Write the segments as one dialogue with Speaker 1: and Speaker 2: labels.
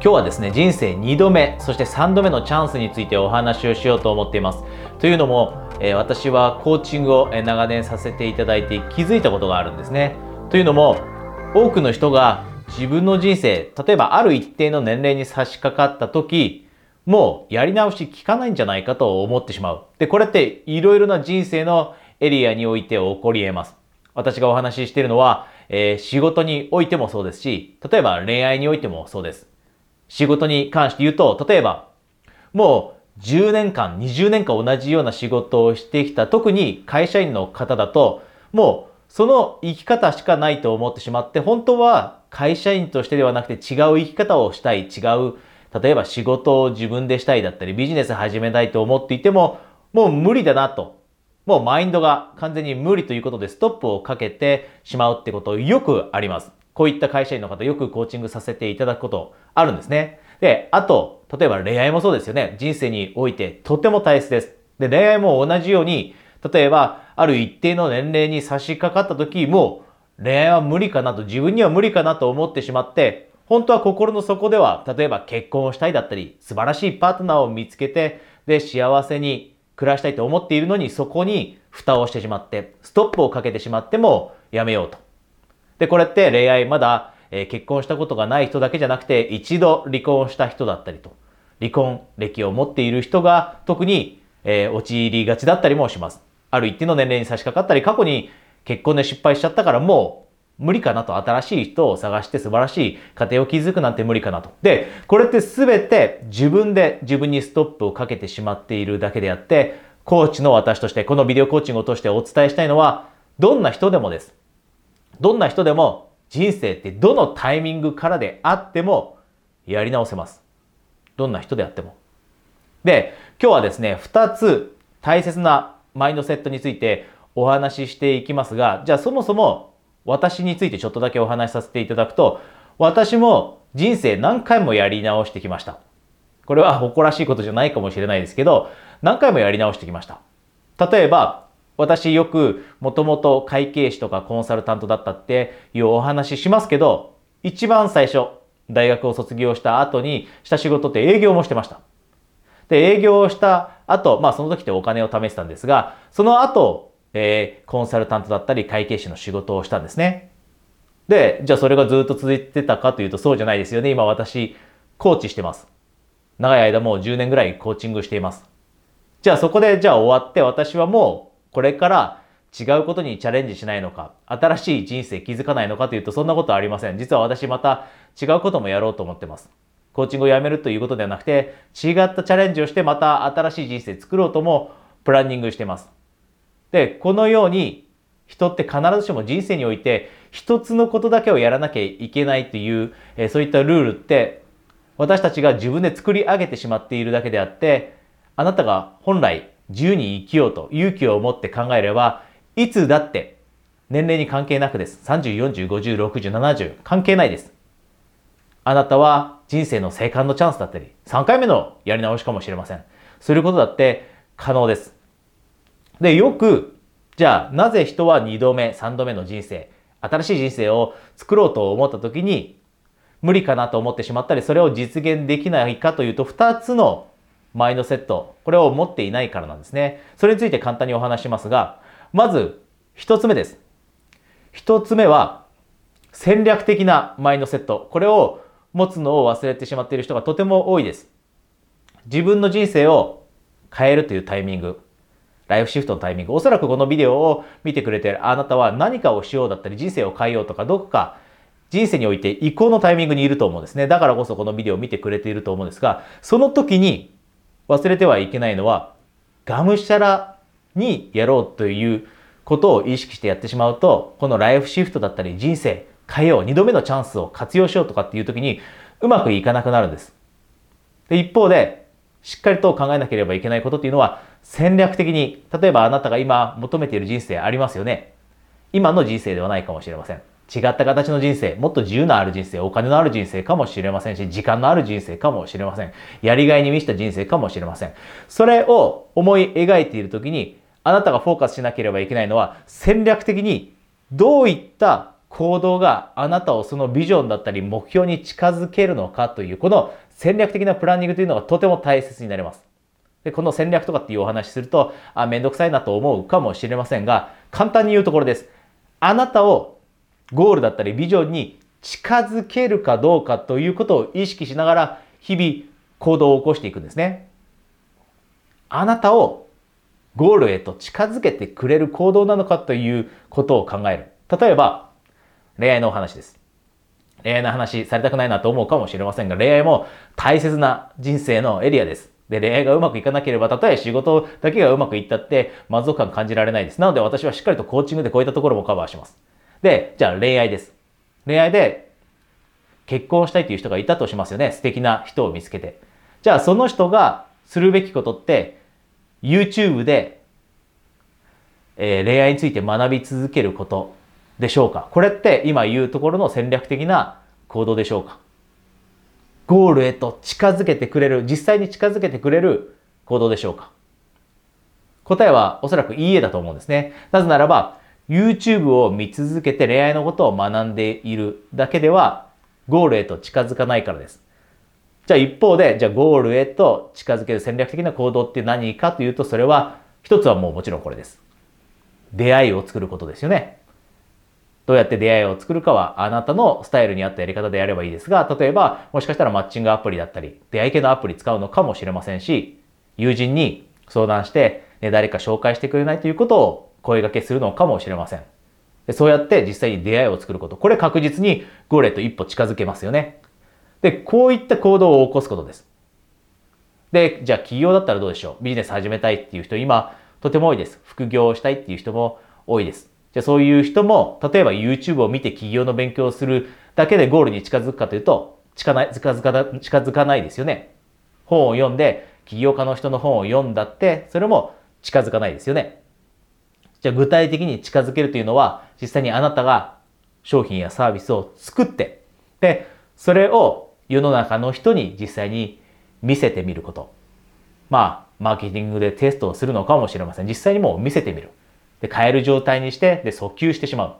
Speaker 1: 今日はですね人生2度目そして3度目のチャンスについてお話をしようと思っています。というのも、えー、私はコーチングを長年させていただいて気づいたことがあるんですね。というのも多くの人が自分の人生例えばある一定の年齢に差し掛かった時もうやり直し効かないんじゃないかと思ってしまう。でこれっていろいろな人生のエリアにおいて起こり得ます。私がお話ししているのは、えー、仕事においてもそうですし例えば恋愛においてもそうです。仕事に関して言うと、例えば、もう10年間、20年間同じような仕事をしてきた、特に会社員の方だと、もうその生き方しかないと思ってしまって、本当は会社員としてではなくて違う生き方をしたい、違う、例えば仕事を自分でしたいだったり、ビジネス始めたいと思っていても、もう無理だなと。もうマインドが完全に無理ということでストップをかけてしまうってことよくあります。こういった会社員の方よくコーチングさせていただくことあるんですね。で、あと、例えば恋愛もそうですよね。人生においてとても大切です。で、恋愛も同じように、例えば、ある一定の年齢に差し掛かった時も、恋愛は無理かなと、自分には無理かなと思ってしまって、本当は心の底では、例えば結婚をしたいだったり、素晴らしいパートナーを見つけて、で、幸せに暮らしたいと思っているのに、そこに蓋をしてしまって、ストップをかけてしまってもやめようと。で、これって恋愛まだ、えー、結婚したことがない人だけじゃなくて、一度離婚した人だったりと、離婚歴を持っている人が特に、えー、陥りがちだったりもします。ある一定の年齢に差し掛かったり、過去に結婚で失敗しちゃったからもう無理かなと、新しい人を探して素晴らしい家庭を築くなんて無理かなと。で、これって全て自分で自分にストップをかけてしまっているだけであって、コーチの私として、このビデオコーチングを通してお伝えしたいのは、どんな人でもです。どんな人でも人生ってどのタイミングからであってもやり直せます。どんな人であっても。で、今日はですね、2つ大切なマインドセットについてお話ししていきますが、じゃあそもそも私についてちょっとだけお話しさせていただくと、私も人生何回もやり直してきました。これは誇らしいことじゃないかもしれないですけど、何回もやり直してきました。例えば、私よくもともと会計士とかコンサルタントだったっていうお話しますけど、一番最初、大学を卒業した後にした仕事って営業もしてました。で、営業をした後、まあその時ってお金を試したんですが、その後、えー、コンサルタントだったり会計士の仕事をしたんですね。で、じゃあそれがずっと続いてたかというとそうじゃないですよね。今私、コーチしてます。長い間もう10年ぐらいコーチングしています。じゃあそこでじゃあ終わって私はもうこれから違うことにチャレンジしないのか、新しい人生気づかないのかというとそんなことはありません。実は私また違うこともやろうと思ってます。コーチングをやめるということではなくて、違ったチャレンジをしてまた新しい人生作ろうともプランニングしてます。で、このように人って必ずしも人生において一つのことだけをやらなきゃいけないという、えそういったルールって私たちが自分で作り上げてしまっているだけであって、あなたが本来自由に生きようと勇気を持って考えれば、いつだって年齢に関係なくです。30、40、50、60、70関係ないです。あなたは人生の生還のチャンスだったり、3回目のやり直しかもしれません。することだって可能です。で、よく、じゃあなぜ人は2度目、3度目の人生、新しい人生を作ろうと思った時に無理かなと思ってしまったり、それを実現できないかというと、2つのマインドセット、これを持っていないからなんですね。それについて簡単にお話しますが、まず一つ目です。一つ目は戦略的なマインドセット。これを持つのを忘れてしまっている人がとても多いです。自分の人生を変えるというタイミング、ライフシフトのタイミング、おそらくこのビデオを見てくれているあなたは何かをしようだったり人生を変えようとかどこか人生において移行のタイミングにいると思うんですね。だからこそこのビデオを見てくれていると思うんですが、その時に忘れてはいけないのは、がむしゃらにやろうということを意識してやってしまうと、このライフシフトだったり人生変えよう、二度目のチャンスを活用しようとかっていう時にうまくいかなくなるんです。で、一方で、しっかりと考えなければいけないことっていうのは戦略的に、例えばあなたが今求めている人生ありますよね。今の人生ではないかもしれません。違った形の人生、もっと自由のある人生、お金のある人生かもしれませんし、時間のある人生かもしれません。やりがいに満ちた人生かもしれません。それを思い描いているときに、あなたがフォーカスしなければいけないのは、戦略的にどういった行動があなたをそのビジョンだったり目標に近づけるのかという、この戦略的なプランニングというのがとても大切になります。で、この戦略とかっていうお話すると、あ、めんどくさいなと思うかもしれませんが、簡単に言うところです。あなたをゴールだったりビジョンに近づけるかどうかということを意識しながら日々行動を起こしていくんですね。あなたをゴールへと近づけてくれる行動なのかということを考える。例えば、恋愛のお話です。恋愛の話されたくないなと思うかもしれませんが、恋愛も大切な人生のエリアです。で、恋愛がうまくいかなければ、たとえ仕事だけがうまくいったって満足感感じられないです。なので私はしっかりとコーチングでこういったところもカバーします。で、じゃあ恋愛です。恋愛で結婚したいという人がいたとしますよね。素敵な人を見つけて。じゃあその人がするべきことって、YouTube で、えー、恋愛について学び続けることでしょうかこれって今言うところの戦略的な行動でしょうかゴールへと近づけてくれる、実際に近づけてくれる行動でしょうか答えはおそらくいいえだと思うんですね。なぜならば、YouTube を見続けて恋愛のことを学んでいるだけでは、ゴールへと近づかないからです。じゃあ一方で、じゃあゴールへと近づける戦略的な行動って何かというと、それは、一つはもうもちろんこれです。出会いを作ることですよね。どうやって出会いを作るかはあなたのスタイルに合ったやり方でやればいいですが、例えばもしかしたらマッチングアプリだったり、出会い系のアプリ使うのかもしれませんし、友人に相談して、ね、誰か紹介してくれないということを声掛けするのかもしれません。そうやって実際に出会いを作ること。これ確実にゴールへと一歩近づけますよね。で、こういった行動を起こすことです。で、じゃあ企業だったらどうでしょう？ビジネス始めたいっていう人今とても多いです。副業をしたいっていう人も多いです。じゃあそういう人も、例えば YouTube を見て企業の勉強をするだけでゴールに近づくかというと、近づかな近づかないですよね。本を読んで、起業家の人の本を読んだって、それも近づかないですよね。じゃあ具体的に近づけるというのは、実際にあなたが商品やサービスを作って、で、それを世の中の人に実際に見せてみること。まあ、マーケティングでテストをするのかもしれません。実際にもう見せてみる。で、買える状態にして、で、訴求してしまう。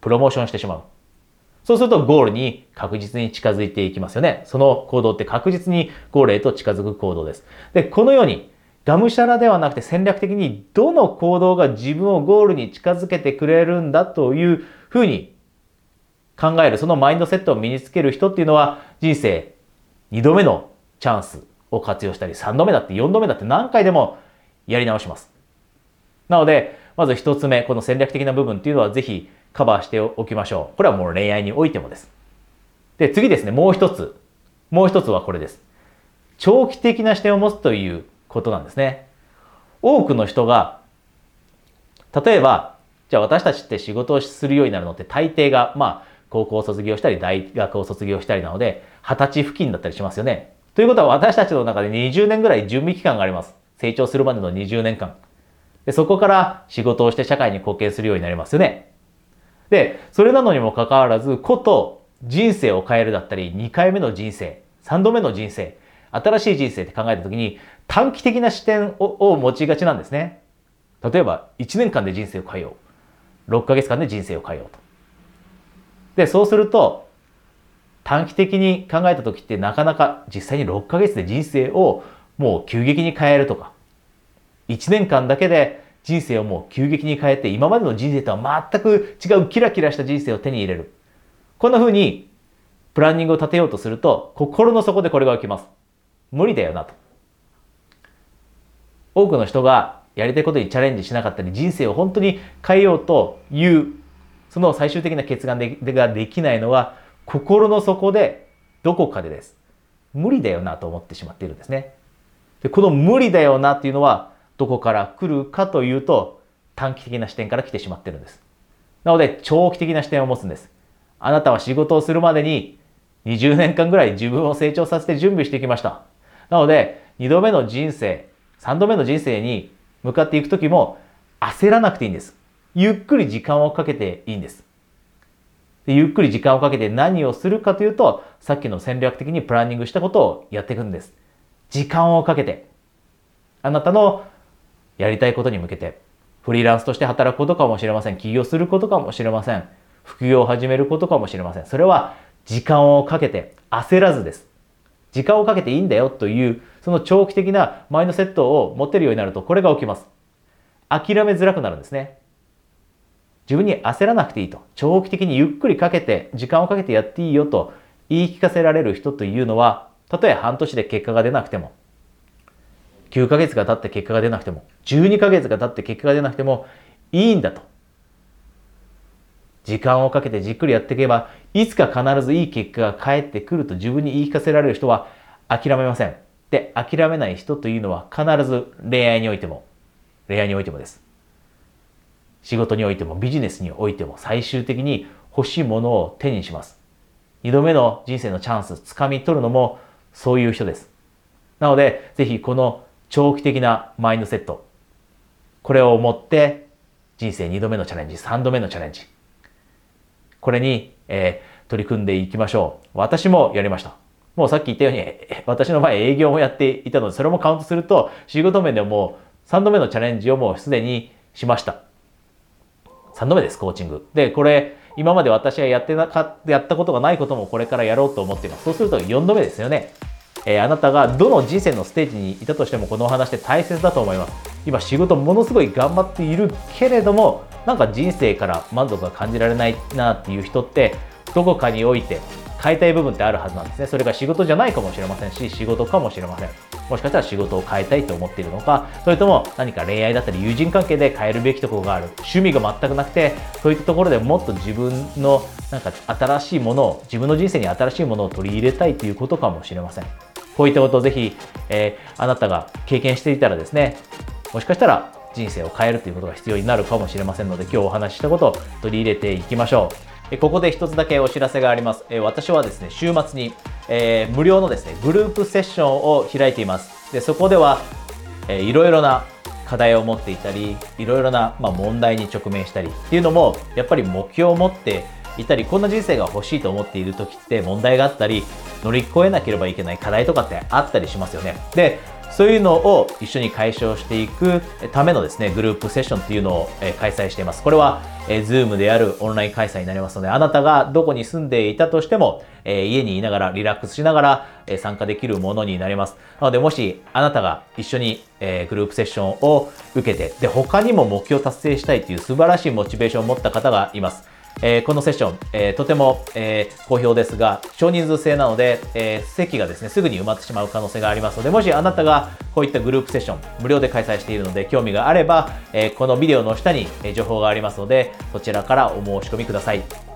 Speaker 1: プロモーションしてしまう。そうするとゴールに確実に近づいていきますよね。その行動って確実にゴールへと近づく行動です。で、このように、がむしゃらではなくて戦略的にどの行動が自分をゴールに近づけてくれるんだというふうに考える、そのマインドセットを身につける人っていうのは人生2度目のチャンスを活用したり、3度目だって4度目だって何回でもやり直します。なので、まず一つ目、この戦略的な部分っていうのはぜひカバーしておきましょう。これはもう恋愛においてもです。で、次ですね、もう一つ。もう一つはこれです。長期的な視点を持つということなんですね。多くの人が、例えば、じゃあ私たちって仕事をするようになるのって大抵が、まあ、高校を卒業したり、大学を卒業したりなので、二十歳付近だったりしますよね。ということは私たちの中で20年ぐらい準備期間があります。成長するまでの20年間。で、そこから仕事をして社会に貢献するようになりますよね。で、それなのにもかかわらず、こと人生を変えるだったり、2回目の人生、3度目の人生、新しい人生って考えたときに、短期的な視点を持ちがちなんですね。例えば、1年間で人生を変えよう。6ヶ月間で人生を変えようと。で、そうすると、短期的に考えた時ってなかなか実際に6ヶ月で人生をもう急激に変えるとか、1年間だけで人生をもう急激に変えて、今までの人生とは全く違うキラキラした人生を手に入れる。こんな風にプランニングを立てようとすると、心の底でこれが起きます。無理だよなと。多くの人がやりたいことにチャレンジしなかったり、人生を本当に変えようという、その最終的な決断でができないのは、心の底でどこかでです。無理だよなと思ってしまっているんですね。でこの無理だよなっていうのは、どこから来るかというと短期的な視点から来てしまってるんです。なので長期的な視点を持つんです。あなたは仕事をするまでに20年間ぐらい自分を成長させて準備してきました。なので2度目の人生、3度目の人生に向かっていくときも焦らなくていいんです。ゆっくり時間をかけていいんです。でゆっくり時間をかけて何をするかというと、さっきの戦略的にプランニングしたことをやっていくんです。時間をかけて、あなたのやりたいことに向けて、フリーランスとして働くことかもしれません。起業することかもしれません。副業を始めることかもしれません。それは時間をかけて焦らずです。時間をかけていいんだよという、その長期的なマインドセットを持てるようになると、これが起きます。諦めづらくなるんですね。自分に焦らなくていいと。長期的にゆっくりかけて、時間をかけてやっていいよと言い聞かせられる人というのは、たとえ半年で結果が出なくても、9ヶ月が経って結果が出なくても、12ヶ月が経って結果が出なくてもいいんだと。時間をかけてじっくりやっていけば、いつか必ずいい結果が返ってくると自分に言い聞かせられる人は諦めません。で、諦めない人というのは必ず恋愛においても、恋愛においてもです。仕事においてもビジネスにおいても最終的に欲しいものを手にします。二度目の人生のチャンス、掴み取るのもそういう人です。なので、ぜひこの長期的なマインドセット、これを持って人生二度目のチャレンジ、三度目のチャレンジ、これに、えー、取り組んでいきましょう。私もやりました。もうさっき言ったように、私の前営業もやっていたので、それもカウントすると、仕事面でもう3度目のチャレンジをもうすでにしました。3度目です、コーチング。で、これ、今まで私はやってなかやったことがないこともこれからやろうと思っています。そうすると4度目ですよね。えー、あなたがどの人生のステージにいたとしてもこのお話って大切だと思います。今仕事ものすごい頑張っているけれども、なんか人生から満足が感じられないなっていう人って、どこかにおいて変えたい部分ってあるはずなんですね。それが仕事じゃないかもしれませんし、仕事かもしれません。もしかしたら仕事を変えたいと思っているのか、それとも何か恋愛だったり友人関係で変えるべきところがある。趣味が全くなくて、そういったところでもっと自分のなんか新しいものを、自分の人生に新しいものを取り入れたいということかもしれません。こういったことをぜひ、えー、あなたが経験していたらですね、もしかしたら人生を変えるということが必要になるかもしれませんので、今日お話ししたことを取り入れていきましょう。ここで一つだけお知らせがあります。私はですね、週末に、えー、無料のですね、グループセッションを開いています。で、そこでは、えー、いろいろな課題を持っていたり、いろいろな、まあ、問題に直面したりっていうのも、やっぱり目標を持っていたり、こんな人生が欲しいと思っている時って問題があったり、乗り越えなければいけない課題とかってあったりしますよね。で、そういうのを一緒に解消していくためのですね、グループセッションっていうのを開催しています。これは、えー、Zoom であるオンライン開催になりますので、あなたがどこに住んでいたとしても、家にいながらリラックスしながら、参加できるものになります。なので、もしあなたが一緒に、グループセッションを受けて、で、他にも目標達成したいという素晴らしいモチベーションを持った方がいます。えー、このセッション、えー、とても、えー、好評ですが、少人数制なので、え席がですね、すぐに埋まってしまう可能性がありますので、もしあなたがこういったグループセッション、無料で開催しているので、興味があれば、えこのビデオの下に情報がありますので、そちらからお申し込みください。